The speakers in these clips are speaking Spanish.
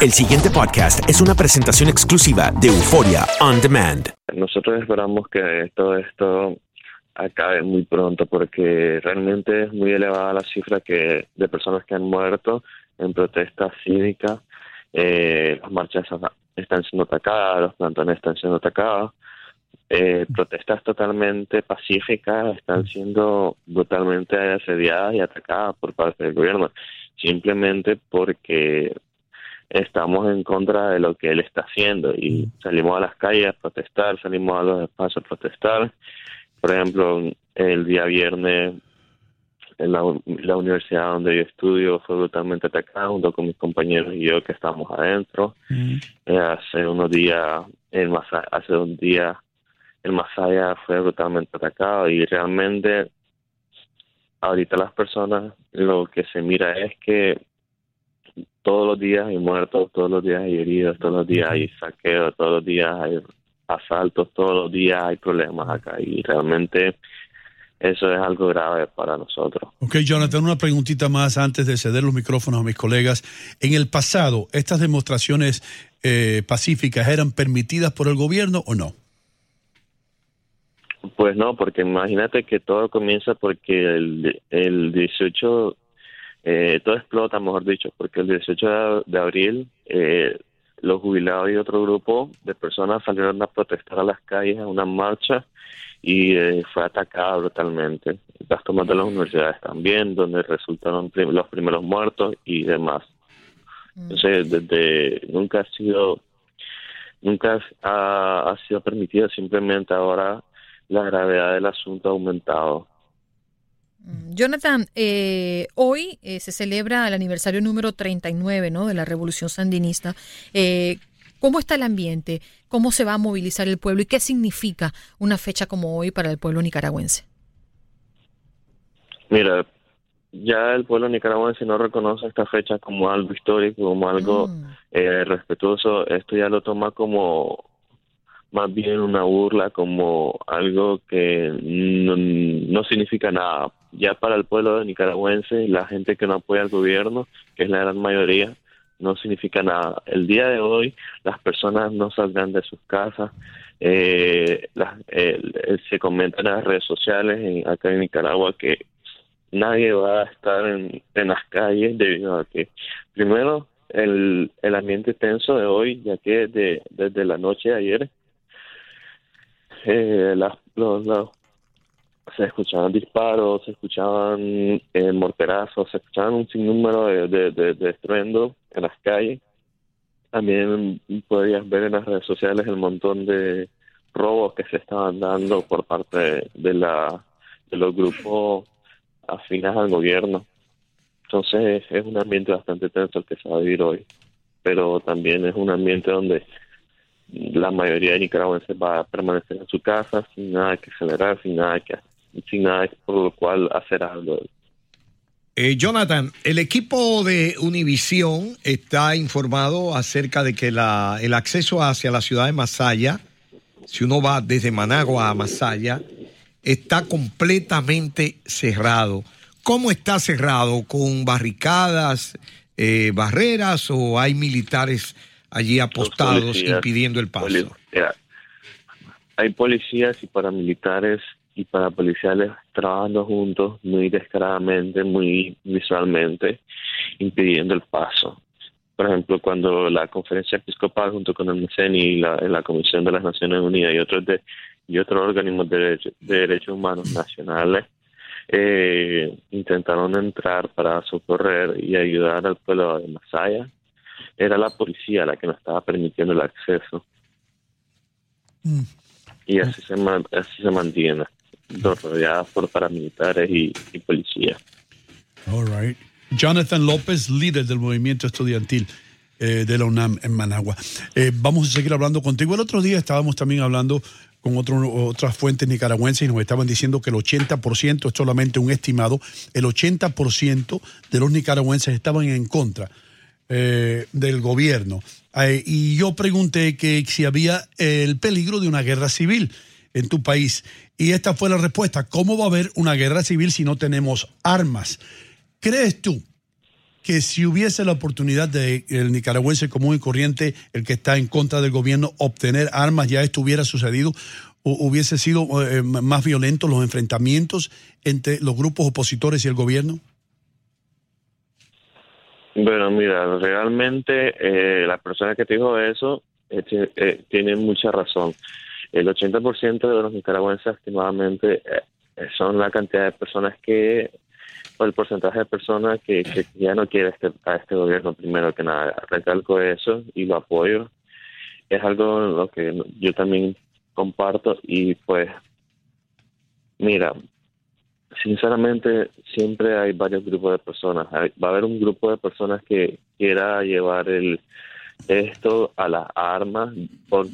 El siguiente podcast es una presentación exclusiva de Euforia On Demand. Nosotros esperamos que todo esto acabe muy pronto porque realmente es muy elevada la cifra que de personas que han muerto en protestas cívicas. Eh, las marchas están siendo atacadas, los plantones están siendo atacados. Eh, protestas totalmente pacíficas están siendo brutalmente asediadas y atacadas por parte del gobierno, simplemente porque estamos en contra de lo que él está haciendo y salimos a las calles a protestar, salimos a los espacios a protestar. Por ejemplo, el día viernes en la, la universidad donde yo estudio fue brutalmente atacada junto con mis compañeros y yo que estamos adentro. Eh, hace unos días, el Masa- hace un día, el Masaya fue brutalmente atacado y realmente ahorita las personas lo que se mira es que todos los días hay muertos, todos los días hay heridos, todos los días hay saqueos, todos los días hay asaltos, todos los días hay problemas acá y realmente eso es algo grave para nosotros. Ok, Jonathan, una preguntita más antes de ceder los micrófonos a mis colegas. En el pasado, ¿estas demostraciones eh, pacíficas eran permitidas por el gobierno o no? Pues no, porque imagínate que todo comienza porque el, el 18, eh, todo explota, mejor dicho, porque el 18 de, abril eh, los jubilados y otro grupo de personas salieron a protestar a las calles, a una marcha, y eh, fue atacada brutalmente. Las tomas de las universidades también, donde resultaron prim- los primeros muertos y demás. Entonces, desde nunca ha sido nunca ha, ha sido permitido, simplemente ahora la gravedad del asunto ha aumentado. Jonathan, eh, hoy eh, se celebra el aniversario número 39 ¿no? de la Revolución Sandinista. Eh, ¿Cómo está el ambiente? ¿Cómo se va a movilizar el pueblo? ¿Y qué significa una fecha como hoy para el pueblo nicaragüense? Mira, ya el pueblo nicaragüense no reconoce esta fecha como algo histórico, como algo eh, respetuoso. Esto ya lo toma como más bien una burla, como algo que no, no significa nada. Ya para el pueblo nicaragüense, la gente que no apoya al gobierno, que es la gran mayoría, no significa nada. El día de hoy las personas no saldrán de sus casas. Eh, las- eh, se comenta en las redes sociales acá en Nicaragua que nadie va a estar en, en las calles debido a que, primero, el, el ambiente tenso de hoy, ya que de- desde la noche de ayer, eh, las- los, los, se escuchaban disparos, se escuchaban eh, morterazos, se escuchaban un sinnúmero de, de, de, de estruendo en las calles. También podías ver en las redes sociales el montón de robos que se estaban dando por parte de, la, de los grupos afines al gobierno. Entonces es un ambiente bastante tenso el que se va a vivir hoy, pero también es un ambiente donde la mayoría de nicaragüenses va a permanecer en su casa sin nada que acelerar, sin nada que sin nada por lo cual hacer algo. Eh, Jonathan, el equipo de Univisión está informado acerca de que la, el acceso hacia la ciudad de Masaya, si uno va desde Managua a Masaya, está completamente cerrado. ¿Cómo está cerrado? ¿Con barricadas, eh, barreras o hay militares allí apostados impidiendo el paso? hay policías y paramilitares y parapoliciales trabajando juntos muy descaradamente, muy visualmente, impidiendo el paso. Por ejemplo, cuando la conferencia episcopal junto con el MECENI y la, Comisión de las Naciones Unidas y otros de, y otros organismos de, derechos humanos nacionales eh, intentaron entrar para socorrer y ayudar al pueblo de Masaya, era la policía la que no estaba permitiendo el acceso. Mm. Y así se, así se mantiene rodeadas por paramilitares y, policías. All right. Jonathan López, líder del movimiento estudiantil eh, de la UNAM en Managua. Eh, vamos a seguir hablando contigo. El otro día estábamos también hablando con otro, otras fuentes nicaragüenses y nos estaban diciendo que el 80%, es solamente un estimado, el 80% de los nicaragüenses estaban en contra eh, del gobierno. y yo pregunté que si había el peligro de una guerra civil en tu país. Y esta fue la respuesta. ¿Cómo va a haber una guerra civil si no tenemos armas? ¿Crees tú que si hubiese la oportunidad de el nicaragüense común y corriente, el que está en contra del gobierno, obtener armas, ya esto hubiera sucedido? ¿O hubiese sido eh, más violentos los enfrentamientos entre los grupos opositores y el gobierno? Bueno, mira, realmente eh, la persona que te dijo eso eh, tiene mucha razón. El 80% de los nicaragüenses estimadamente eh, son la cantidad de personas que, o el porcentaje de personas que, ya no quiere este, a este gobierno primero que nada. Recalco eso y lo apoyo. Es algo lo que yo también comparto y pues, mira, sinceramente siempre hay varios grupos de personas. Va a haber un grupo de personas que quiera llevar el esto a las armas por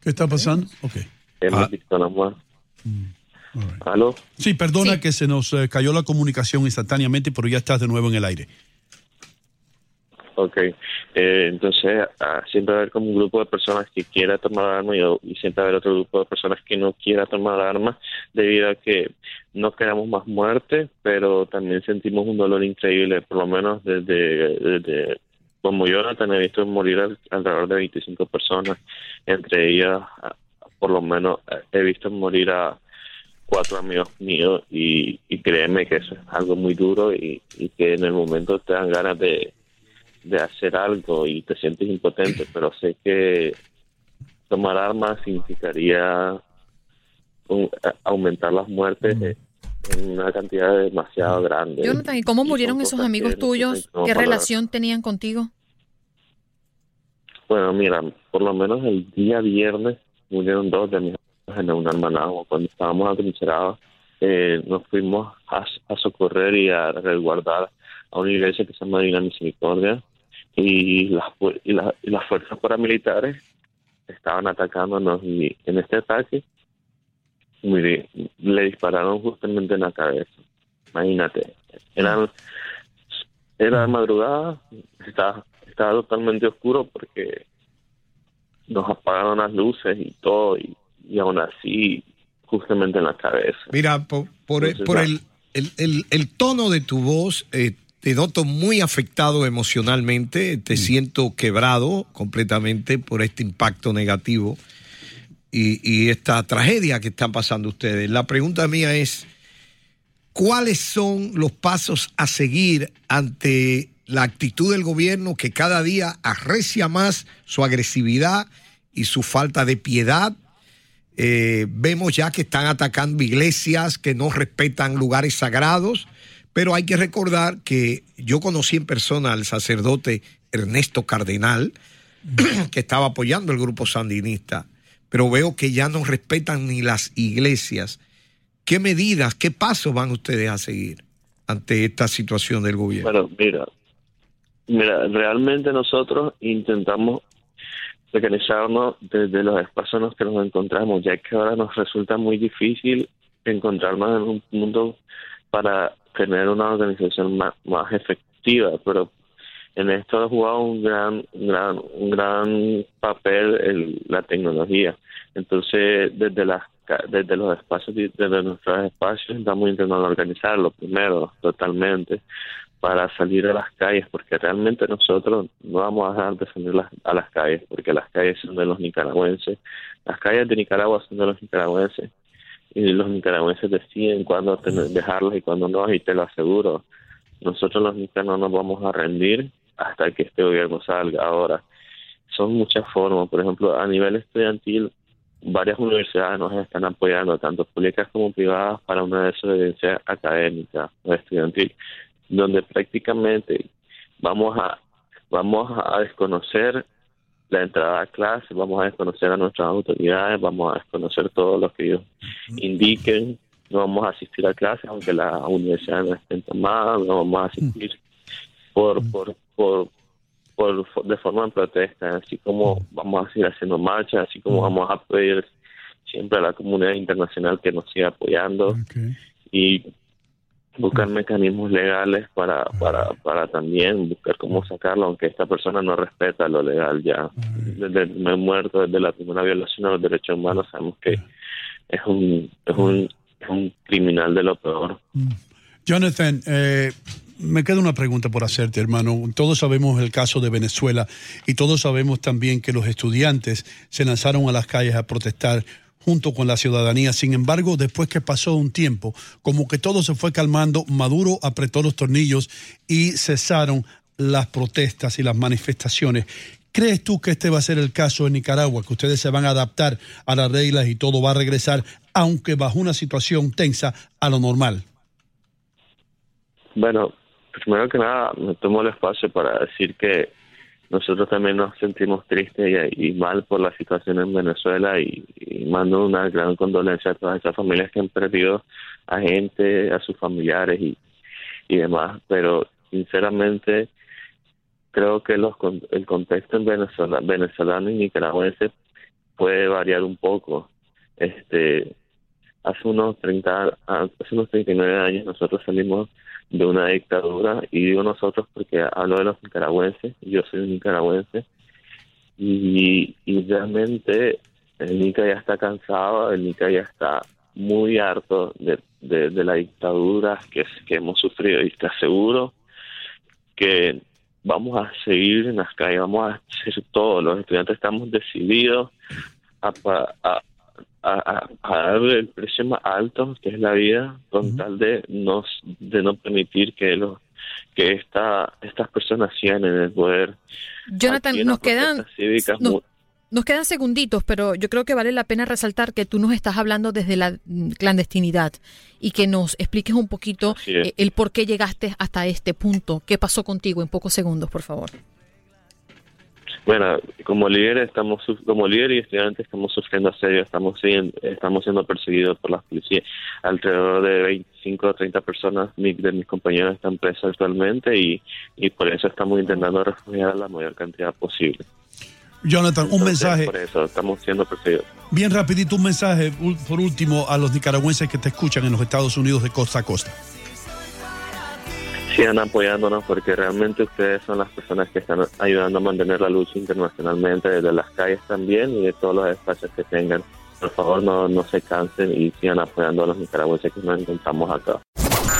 ¿Qué está pasando? Ok. Ah. mm, ¿Aló? Sí, perdona que se nos eh, cayó la comunicación instantáneamente, pero ya estás de nuevo en el aire. Ok, eh, entonces ah, siempre va a haber como un grupo de personas que quiera tomar armas y, y, siempre va a haber otro grupo de personas que no quiera tomar armas debido a que no queremos más muerte, pero también sentimos un dolor increíble, por lo menos desde, desde como Jonathan he visto morir alrededor de 25 personas, entre ellas por lo menos he visto morir a cuatro amigos míos y, créeme que eso es algo muy duro y, que en el momento te dan ganas de, hacer algo y te sientes impotente, pero sé que tomar armas significaría aumentar las muertes en una cantidad demasiado grande. Jonathan, ¿y cómo murieron esos amigos tuyos? ¿Qué relación tenían contigo? Bueno, mira, por lo menos el día viernes murieron dos de mis en un hermanado. Cuando estábamos atrincherados, eh, nos fuimos a, socorrer y a resguardar a una iglesia que se llama Divina Misericordia y las, y, y las fuerzas paramilitares estaban atacándonos y en este ataque Mire, le dispararon justamente en la cabeza. Imagínate. Era, era madrugada, estaba, estaba totalmente oscuro porque nos apagaron las luces y todo, y, aún así, justamente en la cabeza. Mira, por, por, el, el, el, tono de tu voz, eh, te noto muy afectado emocionalmente, te mm. siento quebrado completamente por este impacto negativo y, esta tragedia que están pasando ustedes. La pregunta mía es, ¿cuáles son los pasos a seguir ante la actitud del gobierno que cada día arrecia más su agresividad y su falta de piedad Eh, vemos ya que están atacando iglesias, que no respetan lugares sagrados, pero hay que recordar que yo conocí en persona al sacerdote Ernesto Cardenal, que estaba apoyando el grupo sandinista, pero veo que ya no respetan ni las iglesias. ¿Qué medidas, qué pasos van ustedes a seguir ante esta situación del gobierno? Bueno, mira, mira, realmente nosotros intentamos organizarnos desde los espacios en los que nos encontramos, ya que ahora nos resulta muy difícil encontrarnos en un mundo para tener una organización más, más efectiva, pero en esto ha jugado un gran, gran, un gran papel el, la tecnología. Entonces, desde las desde los espacios, desde nuestros espacios, estamos intentando organizarlo primero, totalmente, para salir a las calles, porque realmente nosotros no vamos a dejar de salir a las calles, porque las calles son de los nicaragüenses, las calles de Nicaragua son de los nicaragüenses, y los nicaragüenses deciden cuándo dejarlas y cuándo no, y te lo aseguro, nosotros los nicaragüenses no nos vamos a rendir hasta que este gobierno salga. Ahora, son muchas formas, por ejemplo, a nivel estudiantil, varias universidades nos están apoyando, tanto públicas como privadas, para una desobediencia académica o estudiantil, donde prácticamente vamos a vamos a desconocer la entrada a clase, vamos a desconocer a nuestras autoridades, vamos a desconocer todo lo que ellos indiquen, no vamos a asistir a clases aunque la universidad no estén tomadas, no vamos a asistir por, por, por, por, de forma de protesta, así como vamos a seguir haciendo marchas, así como vamos a pedir siempre a la comunidad internacional que nos siga apoyando. Y buscar mecanismos legales para, para, para también buscar cómo sacarlo, aunque esta persona no respeta lo legal ya. Desde el primer muerto, desde la primera violación a los derechos humanos, sabemos que es un, es un, es un criminal de lo peor. Jonathan, eh, me queda una pregunta por hacerte, hermano. Todos sabemos el caso de Venezuela y todos sabemos también que los estudiantes se lanzaron a las calles a protestar junto con la ciudadanía. Sin embargo, después que pasó un tiempo, como que todo se fue calmando, Maduro apretó los tornillos y cesaron las protestas y las manifestaciones. ¿Crees tú que este va a ser el caso en Nicaragua, que ustedes se van a adaptar a las reglas y todo va a regresar, aunque bajo una situación tensa, a lo normal? Bueno, primero que nada, me tomo el espacio para decir que nosotros también nos sentimos tristes y, mal por la situación en Venezuela y, mando una gran condolencia a todas esas familias que han perdido a gente, a sus familiares y, y demás. Pero sinceramente creo que los, el contexto en Venezuela, venezolano y nicaragüense puede variar un poco. Este, hace unos 30, hace unos 39 años nosotros salimos de una dictadura y digo nosotros porque hablo de los nicaragüenses, yo soy un nicaragüense y, realmente el Nica ya está cansado, el Nica ya está muy harto de, de, la dictadura que, que hemos sufrido y te aseguro que vamos a seguir en las calles, vamos a hacer todo, los estudiantes estamos decididos a, a, a, a, el precio más alto que es la vida con tal de no de no permitir que los que esta estas personas sigan en el poder Jonathan nos quedan nos quedan segunditos, pero yo creo que vale la pena resaltar que tú nos estás hablando desde la clandestinidad y que nos expliques un poquito eh, el por qué llegaste hasta este punto. ¿Qué pasó contigo en pocos segundos, por favor? Bueno, como líder estamos como líder y estudiantes estamos sufriendo asedio, estamos siendo, estamos siendo perseguidos por las policías. Alrededor de 25 o 30 personas de mis compañeros están presos actualmente y, y por eso estamos intentando refugiar a la mayor cantidad posible. Jonathan, un mensaje. Por eso estamos siendo perseguidos. Bien rapidito, un mensaje por último a los nicaragüenses que te escuchan en los Estados Unidos de costa a costa sigan apoyándonos porque realmente ustedes son las personas que están ayudando a mantener la lucha internacionalmente desde las calles también y de todos los espacios que tengan. Por favor, no, no se cansen y sigan apoyando a los nicaragüenses que nos encontramos acá.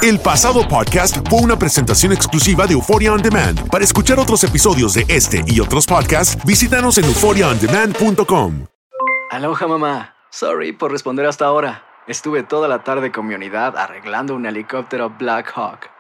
El pasado podcast fue una presentación exclusiva de Euphoria On Demand. Para escuchar otros episodios de este y otros podcasts, visítanos en euphoriaondemand.com. Aloha mamá. Sorry por responder hasta ahora. Estuve toda la tarde con mi unidad arreglando un helicóptero Black Hawk.